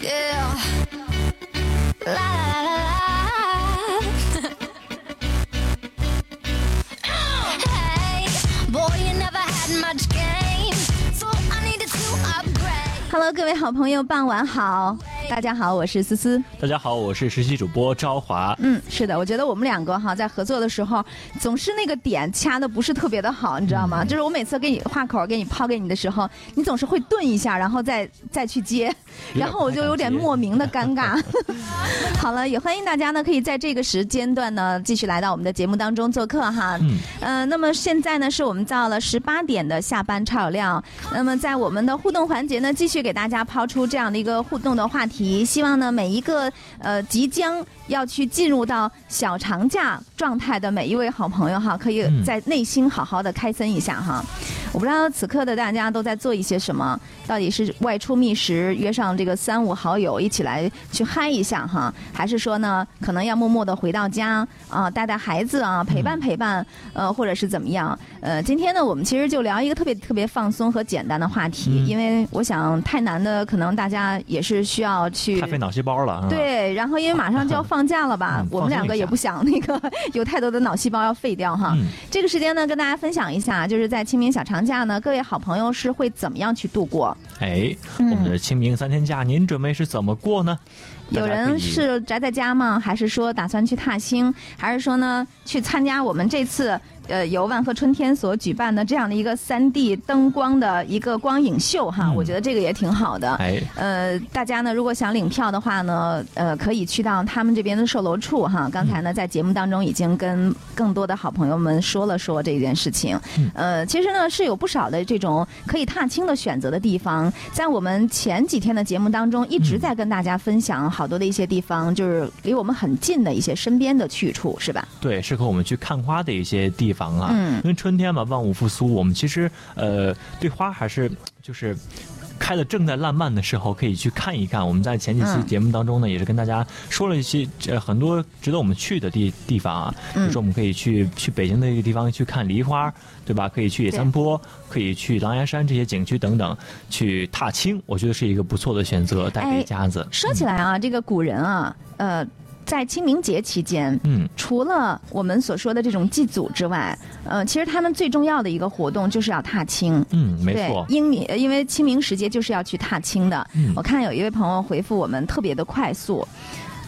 Yeah. La la la la. hey, boy, you never had much game, so I needed to upgrade. Hello，各位好朋友，傍晚好， 大家好，我是思思。大家好，我是实习主播朝华。嗯，是的，我觉得我们两个哈在合作的时候，总是那个点掐的不是特别的好，你知道吗？就是我每次给你话口给你抛给你的时候，你总是会顿一下，然后再再去接，然后我就有点莫名的尴尬。好了，也欢迎大家呢，可以在这个时间段呢继续来到我们的节目当中做客哈。嗯，呃，那么现在呢是我们到了十八点的下班超有料。那么在我们的互动环节呢，继续给大家抛出这样的一个互动的话题，希望呢每一个呃即将要去进入到小长假状态的每一位好朋友哈，可以嗯在内心好好的开森一下哈。我不知道此刻的大家都在做一些什么，到底是外出觅食，约上这个三五好友一起来去嗨一下哈，还是说呢，可能要默默的回到家啊，带带孩子啊，陪伴陪伴，呃，或者是怎么样？呃，今天呢，我们其实就聊一个特别特别放松和简单的话题，嗯因为我想太难的，可能大家也是需要去太费脑细胞了。啊，对，然后因为马上就要放假了吧嗯，我们两个也不想那个 有太多的脑细胞要废掉哈。嗯这个时间呢，跟大家分享一下，就是在清明小长假呢，各位好朋友是会怎么样去度过？哎，嗯我们的清明三天假，您准备是怎么过呢？有人是宅在家吗？还是说打算去踏青？还是说呢去参加我们这次呃由万和春天所举办的这样的一个三 D 灯光的一个光影秀哈？嗯我觉得这个也挺好的。哎，呃，大家呢，如果想领票的话呢，呃，可以去到他们这边的售楼处哈。刚才呢，在节目当中已经跟更多的好朋友们说了说这件事情。嗯呃，其实呢，是有不少的这种可以踏青的选择的地方。在我们前几天的节目当中，一直在跟大家分享好多的一些地方，就是离我们很近的一些身边的去处，是吧？对，适合我们去看花的一些地方啊。嗯因为春天嘛，万物复苏，我们其实呃对花还是就是。开的正在烂漫的时候，可以去看一看。我们在前几期嗯节目当中呢，也是跟大家说了一些呃很多值得我们去的地地方啊。比嗯如说，我们可以去去北京的一个地方去看梨花，对吧？可以去野三坡，可以去狼牙山这些景区等等，去踏青，我觉得是一个不错的选择，带一家子。说起来啊，这个古人啊，呃，在清明节期间，嗯，除了我们所说的这种祭祖之外，呃，其实他们最重要的一个活动就是要踏青。嗯，没错，，因你因为清明时节就是要去踏青的。嗯我看有一位朋友回复我们特别的快速，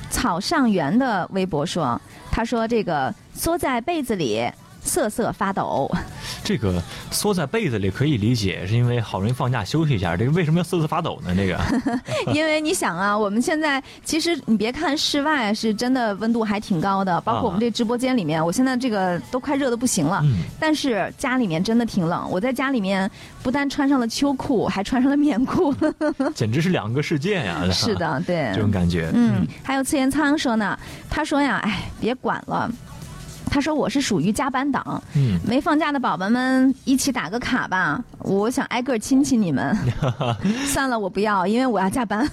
草上园的微博说，他说这个缩在被子里瑟瑟发抖。这个缩在被子里可以理解，是因为好容易放假休息一下。这个为什么要瑟瑟发抖呢？这个，因为你想啊，我们现在其实你别看室外是真的温度还挺高的，包括我们这直播间里面，我现在这个都快热的不行了。嗯，但是家里面真的挺冷，我在家里面不但穿上了秋裤，还穿上了棉裤。简直是两个世界呀！是，的，对这。种感觉。嗯，还有次元仓说呢，他说呀，哎，别管了。他说我是属于加班党，嗯，没放假的宝宝们一起打个卡吧，我想挨个亲亲你们。算了，我不要，因为我要加班。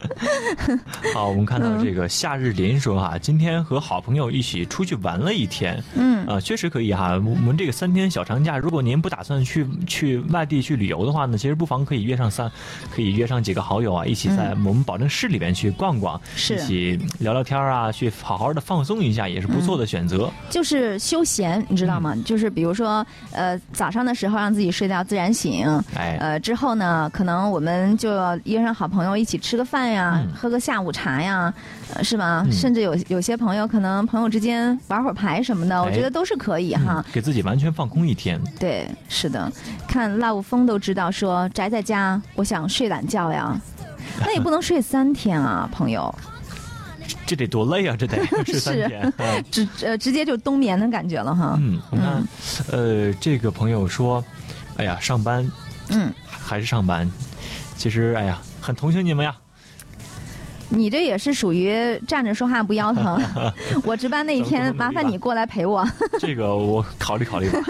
好，我们看到嗯这个夏日林说哈，今天和好朋友一起出去玩了一天，嗯啊，确实可以哈。我们这个三天小长假，如果您不打算去去外地去旅游的话呢，其实不妨可以约上三，可以约上几个好友啊，一起在我们保证市里边去逛逛，一起聊聊天啊，去好好的放松一下，也是不错的选择。就是休闲，你知道吗？就是比如说，呃，早上的时候让自己睡到自然醒，哎，呃，之后呢，可能我们就要约上好朋友一起吃个饭呀，嗯。喝个下午茶呀，呃，是吧？嗯。甚至有有些朋友可能朋友之间玩会儿牌什么的，我哎觉得都是可以哈。嗯，给自己完全放空一天。对，是的，看 love 风都知道说宅在家，我想睡懒觉呀，那也不能睡三天啊，朋友，这得多累啊！这得 是三天。嗯 直呃直接就冬眠的感觉了哈。嗯，我看，呃，这个朋友说，哎呀，上班嗯，还是上班，其实，哎呀，很同情你们呀。你这也是属于站着说话不腰疼。我值班那一天，麻烦你过来陪我。这个我考虑考虑吧。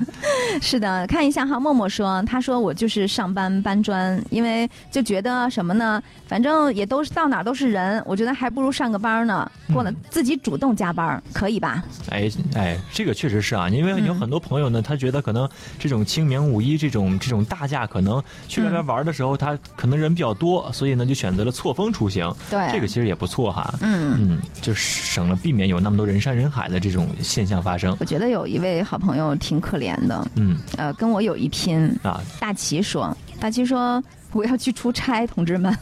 是的，看一下哈，默默说，他说我就是上班搬砖，因为就觉得什么呢？反正也都是到哪都是人，我觉得还不如上个班呢，过了嗯自己主动加班，可以吧？哎哎，这个确实是啊，因为有嗯很多朋友呢，他觉得可能这种清明、五一这种这种大假，可能去外嗯边玩的时候，他可能人比较多，所以呢就选择了错峰出行。对这个其实也不错哈。嗯，嗯，就省了避免有那么多人山人海的这种现象发生。我觉得有一位好朋友挺可怜的，嗯呃，跟我有一拼。啊，大齐说，大齐说我要去出差，同志们。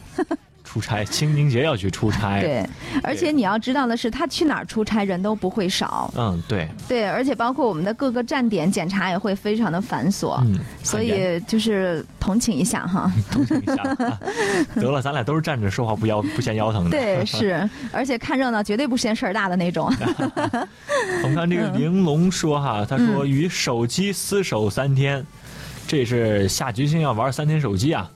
出差，清明节要去出差。，对，而且你要知道的是，他去哪儿出差人都不会少。嗯，对，对，而且包括我们的各个站点检查也会非常的繁琐。嗯，所以就是同情一下哈，同情一下。啊得了，咱俩都是站着说话不腰不嫌腰疼的。对，是，而且看热闹绝对不嫌事儿大的那种。我们看这个嗯玲珑说哈，他说与手机厮守三天，这是下决心要玩三天手机啊。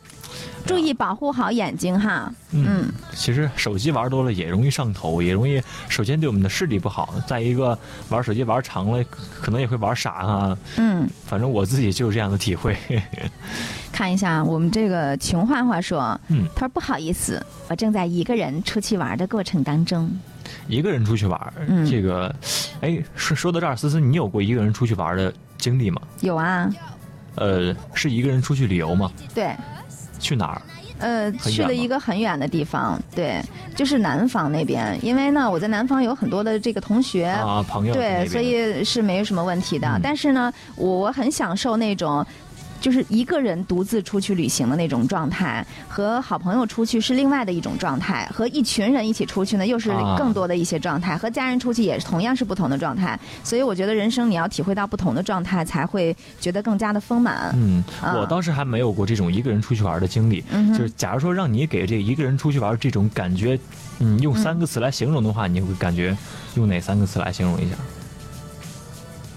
注意保护好眼睛哈。嗯嗯，其实手机玩多了也容易上头，也容易首先对我们的视力不好，再一个玩手机玩长了，可能也会玩傻啊。嗯，反正我自己就有这样的体会。看一下我们这个穷话话说，嗯，他说不好意思，我正在一个人出去玩的过程当中。一个人出去玩，嗯这个，哎，说说到这儿，思思，你有过一个人出去玩的经历吗？有啊，呃，是一个人出去旅游吗？对，去哪儿？呃，去了一个很远的地方，对，就是南方那边，因为呢，我在南方有很多的这个同学，啊，朋友对，所以是没有什么问题的。嗯但是呢，我我很享受那种。就是一个人独自出去旅行的那种状态，和好朋友出去是另外的一种状态，和一群人一起出去呢又是啊更多的一些状态，和家人出去也同样是不同的状态。所以我觉得人生你要体会到不同的状态，才会觉得更加的丰满。嗯，啊我当时还没有过这种一个人出去玩的经历。嗯就是假如说让你给这一个人出去玩这种感觉，嗯，用三个词来形容的话，你会感觉用哪三个词来形容一下？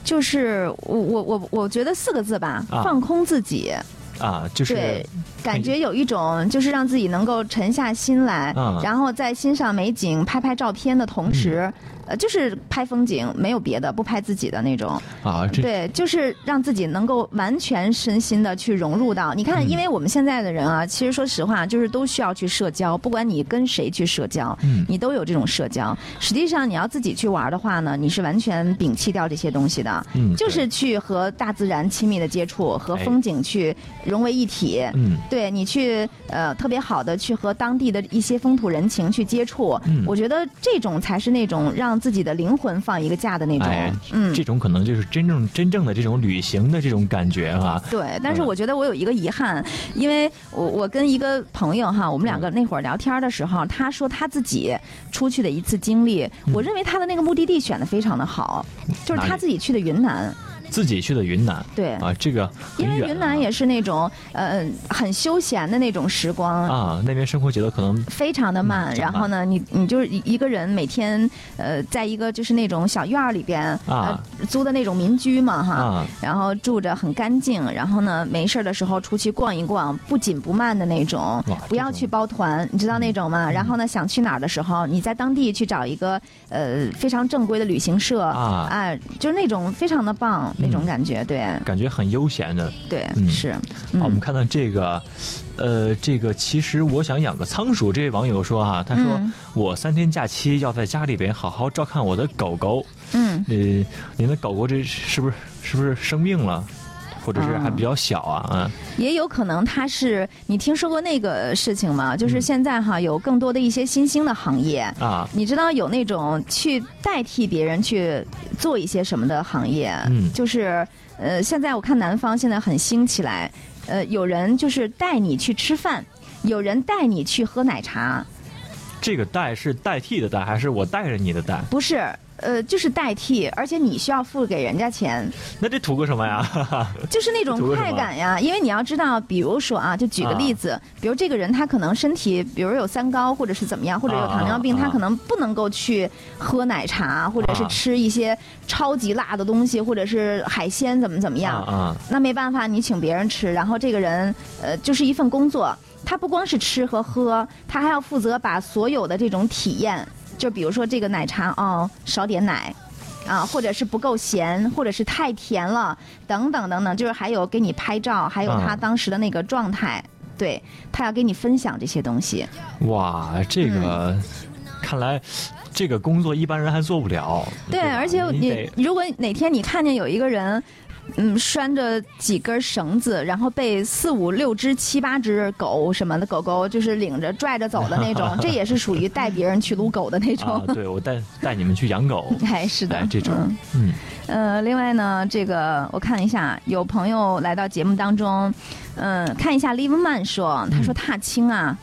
就是我我我我觉得四个字吧，啊。放空自己。啊，就是对，感觉有一种就是让自己能够沉下心来，嗯。然后在欣赏美景、拍拍照片的同时，呃，就是拍风景，没有别的，不拍自己的那种。啊，这对，就是让自己能够完全身心的去融入到。你看，嗯因为我们现在的人啊，其实说实话，就是都需要去社交，不管你跟谁去社交，嗯你都有这种社交。实际上，你要自己去玩的话呢，你是完全摒弃掉这些东西的。嗯就是去和大自然亲密的接触，和哎风景去融为一体。嗯对你去呃特别好的去和当地的一些风土人情去接触，嗯我觉得这种才是那种让自己的灵魂放一个假的那种，哎，嗯。这。种可能就是真正真正的这种旅行的这种感觉啊。对，但是嗯。我觉得我有一个遗憾，因为我我跟一个朋友哈，我们嗯两个那会儿聊天的时候，他说他自己出去的一次经历，我认为他的那个目的地选的非常的好，就是他自己去的云南，自己去的云南。对，啊，这个很因为云南也是那种呃很休闲的那种时光，啊，那边生活节奏可能非常的慢，嗯然后呢，你你就是一一个人每天呃，在一个就是那种小院儿里边啊。呃租的那种民居嘛哈，啊。然后住着很干净，然后呢没事儿的时候出去逛一逛，不紧不慢的那种不要去包团，你知道那种吗？然后呢想去哪儿的时候，你在当地去找一个呃非常正规的旅行社啊。哎就是那种非常的棒那种嗯感觉，对感觉很悠闲的。对嗯是，好，我们嗯看到这个，呃，这个其实我想养个仓鼠。这位网友说啊，他说、嗯我三天假期要在家里边好好照看我的狗狗。嗯。呃，您的狗狗这是不是是不是生病了，或者是还比较小啊？嗯也有可能他是你听说过那个事情吗？就是嗯现在哈有更多的一些新兴的行业，啊你知道有那种去代替别人去做一些什么的行业，嗯就是呃现在我看南方现在很兴起来，呃有人就是带你去吃饭，有人带你去喝奶茶，这个带是代替的带，还是我带着你的带？不是。呃，就是代替，而且你需要付给人家钱，那这图个什么呀？就是那种快感呀。因为你要知道，比如说啊，就举个例子，比如这个人他可能身体，比如有三高或者是怎么样，或者有糖尿病，他可能不能够去喝奶茶，或者是啊吃一些超级辣的东西，或者是海鲜怎么怎么样。啊啊那没办法，你请别人吃，然后这个人呃就是一份工作，他不光是吃和喝，他还要负责把所有的这种体验，就比如说这个奶茶哦，少点奶。啊，或者是不够咸，或者是太甜了，等等等等，就是还有给你拍照，还有他嗯当时的那个状态，对他要给你分享这些东西。哇，这个、嗯看来这个工作一般人还做不了。对，吧而且你你如果哪天你看见有一个人。嗯，拴着几根绳子，然后被四五六只、七八只狗什么的狗狗就是领着拽着走的那种，这也是属于带别人去撸狗的那种。啊，对我带带你们去养狗，哎，是的，哎这种。嗯。嗯。呃，另外呢，这个我看一下，有朋友来到节目当中，嗯、看一下 Live Man 说，他说踏青啊，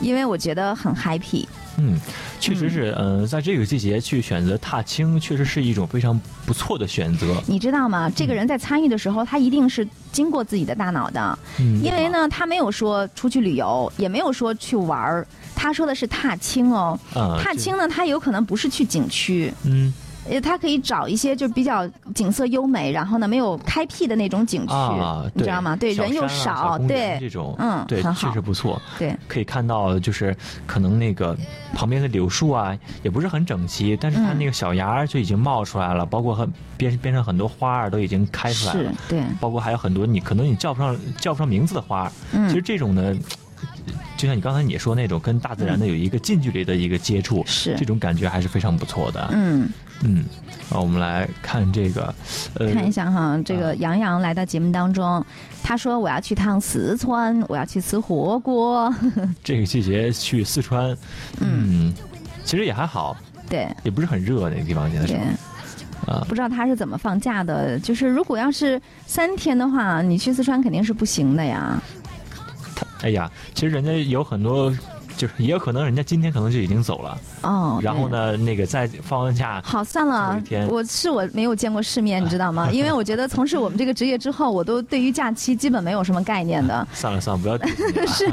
因为我觉得很 happy，嗯，确实是，嗯、在这个季节去选择踏青，确实是一种非常不错的选择。你知道吗？这个人在参与的时候，他一定是经过自己的大脑的，嗯，因为呢，他没有说出去旅游，也没有说去玩儿，他说的是踏青哦。啊，踏青呢，他有可能不是去景区，嗯呃，他可以找一些就比较景色优美，然后呢没有开辟的那种景区，啊，你知道吗？对，小人又少，对这种，嗯对，确实不错。对，可以看到，就是可能那个旁边的柳树啊，也不是很整齐，但是它嗯那个小芽就已经冒出来了，包括很边边上很多花儿都已经开出来是了，，对，包括还有很多你可能你叫不上叫不上名字的花儿。嗯，其实这种呢，就像你刚才你说那种跟大自然的有一个近距离的一个接触，是这种感觉还是非常不错的。嗯，嗯，啊，我们来看这个，呃，看一下哈，这个杨洋来到节目当中，他说我要去趟四川，我要去吃火锅，这个季节去四川，嗯，其实也还好，对。也不是很热那个地方，现在是。不知道他是怎么放假的，就是如果要是三天的话，你去四川肯定是不行的呀。哎呀，其实人家有很多，就是也有可能人家今天可能就已经走了，哦，然后呢，那个再放完假，好，算了我是我没有见过世面，你知道吗？因为我觉得从事我们这个职业之后，我都对于假期基本没有什么概念的。算了算了，不要是，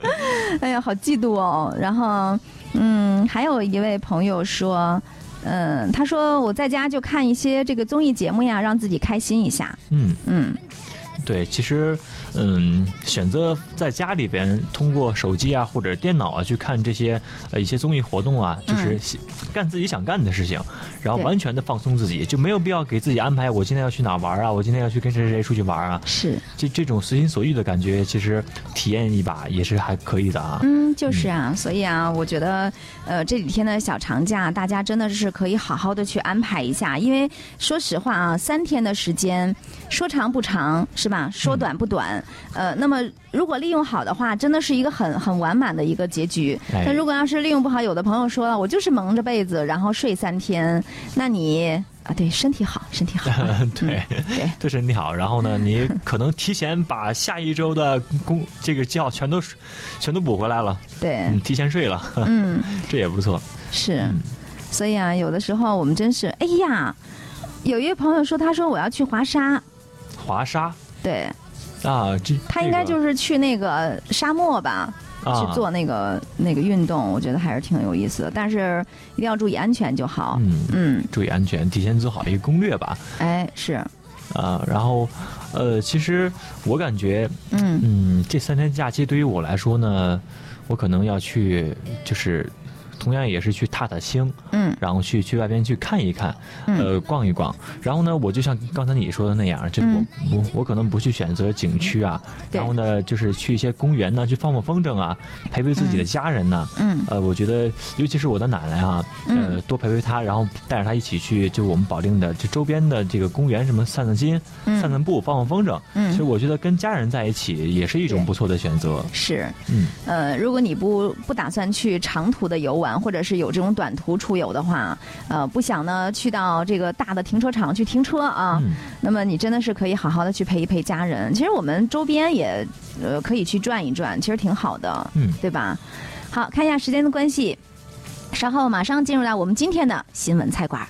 哎呀，好嫉妒哦。然后，嗯，还有一位朋友说，嗯，他说我在家就看一些这个综艺节目呀，让自己开心一下。嗯。嗯，对，其实，嗯，选择在家里边通过手机啊或者电脑啊去看这些呃一些综艺活动啊，就是干自己想干的事情，然后完全的放松自己，就没有必要给自己安排我今天要去哪玩啊，我今天要去跟谁谁谁出去玩啊，是，这这种随心所欲的感觉，其实体验一把也是还可以的啊。嗯，就是啊，所以啊，我觉得，呃，这几天的小长假，大家真的是可以好好的去安排一下，因为说实话啊，三天的时间，说长不长，是吧？说短不短，呃，那么如果利用好的话，真的是一个很很完满的一个结局。哎那如果要是利用不好，有的朋友说了，我就是蒙着被子然后睡三天，那你啊，对身体好，身体好，对，对。对身体好。然后呢，你可能提前把下一周的工这个觉全都全都补回来了，对嗯，，提前睡了，嗯，这也不错。是嗯，所以啊，有的时候我们真是，哎呀，有一位朋友说，他说我要去滑沙，滑沙对。啊，这他应该就是是去那个沙漠吧，啊。去做那个那个运动，我觉得还是挺有意思的，但是一定要注意安全就好。嗯，嗯，注意安全，提前做好一个攻略吧。哎，是，啊，然后，呃，其实我感觉，嗯。嗯，这三天假期对于我来说呢，我可能要去，就是同样也是去踏踏青，嗯。然后去去外边去看一看，嗯。呃，逛一逛。然后呢，我就像刚才你说的那样，这嗯。我我我可能不去选择景区啊，然后呢，就是去一些公园呢，去放放风筝啊，陪陪自己的家人呢。嗯。呃，我觉得尤其是我的奶奶啊，呃，嗯多陪陪她，然后带着她一起去，就我们保定的就周边的这个公园什么散散心、嗯。散散步、放放风筝。嗯。其实我觉得跟家人在一起也是一种不错的选择。是，嗯，呃，如果你不不打算去长途的游玩，或者是有这种短途出游的话，呃，不想呢去到这个大的停车场去停车啊，嗯那么你真的是可以好好的去陪一陪家人。其实我们周边也呃可以去转一转，其实挺好的，嗯对吧？好看一下时间的关系，稍后马上进入到我们今天的新闻菜馆。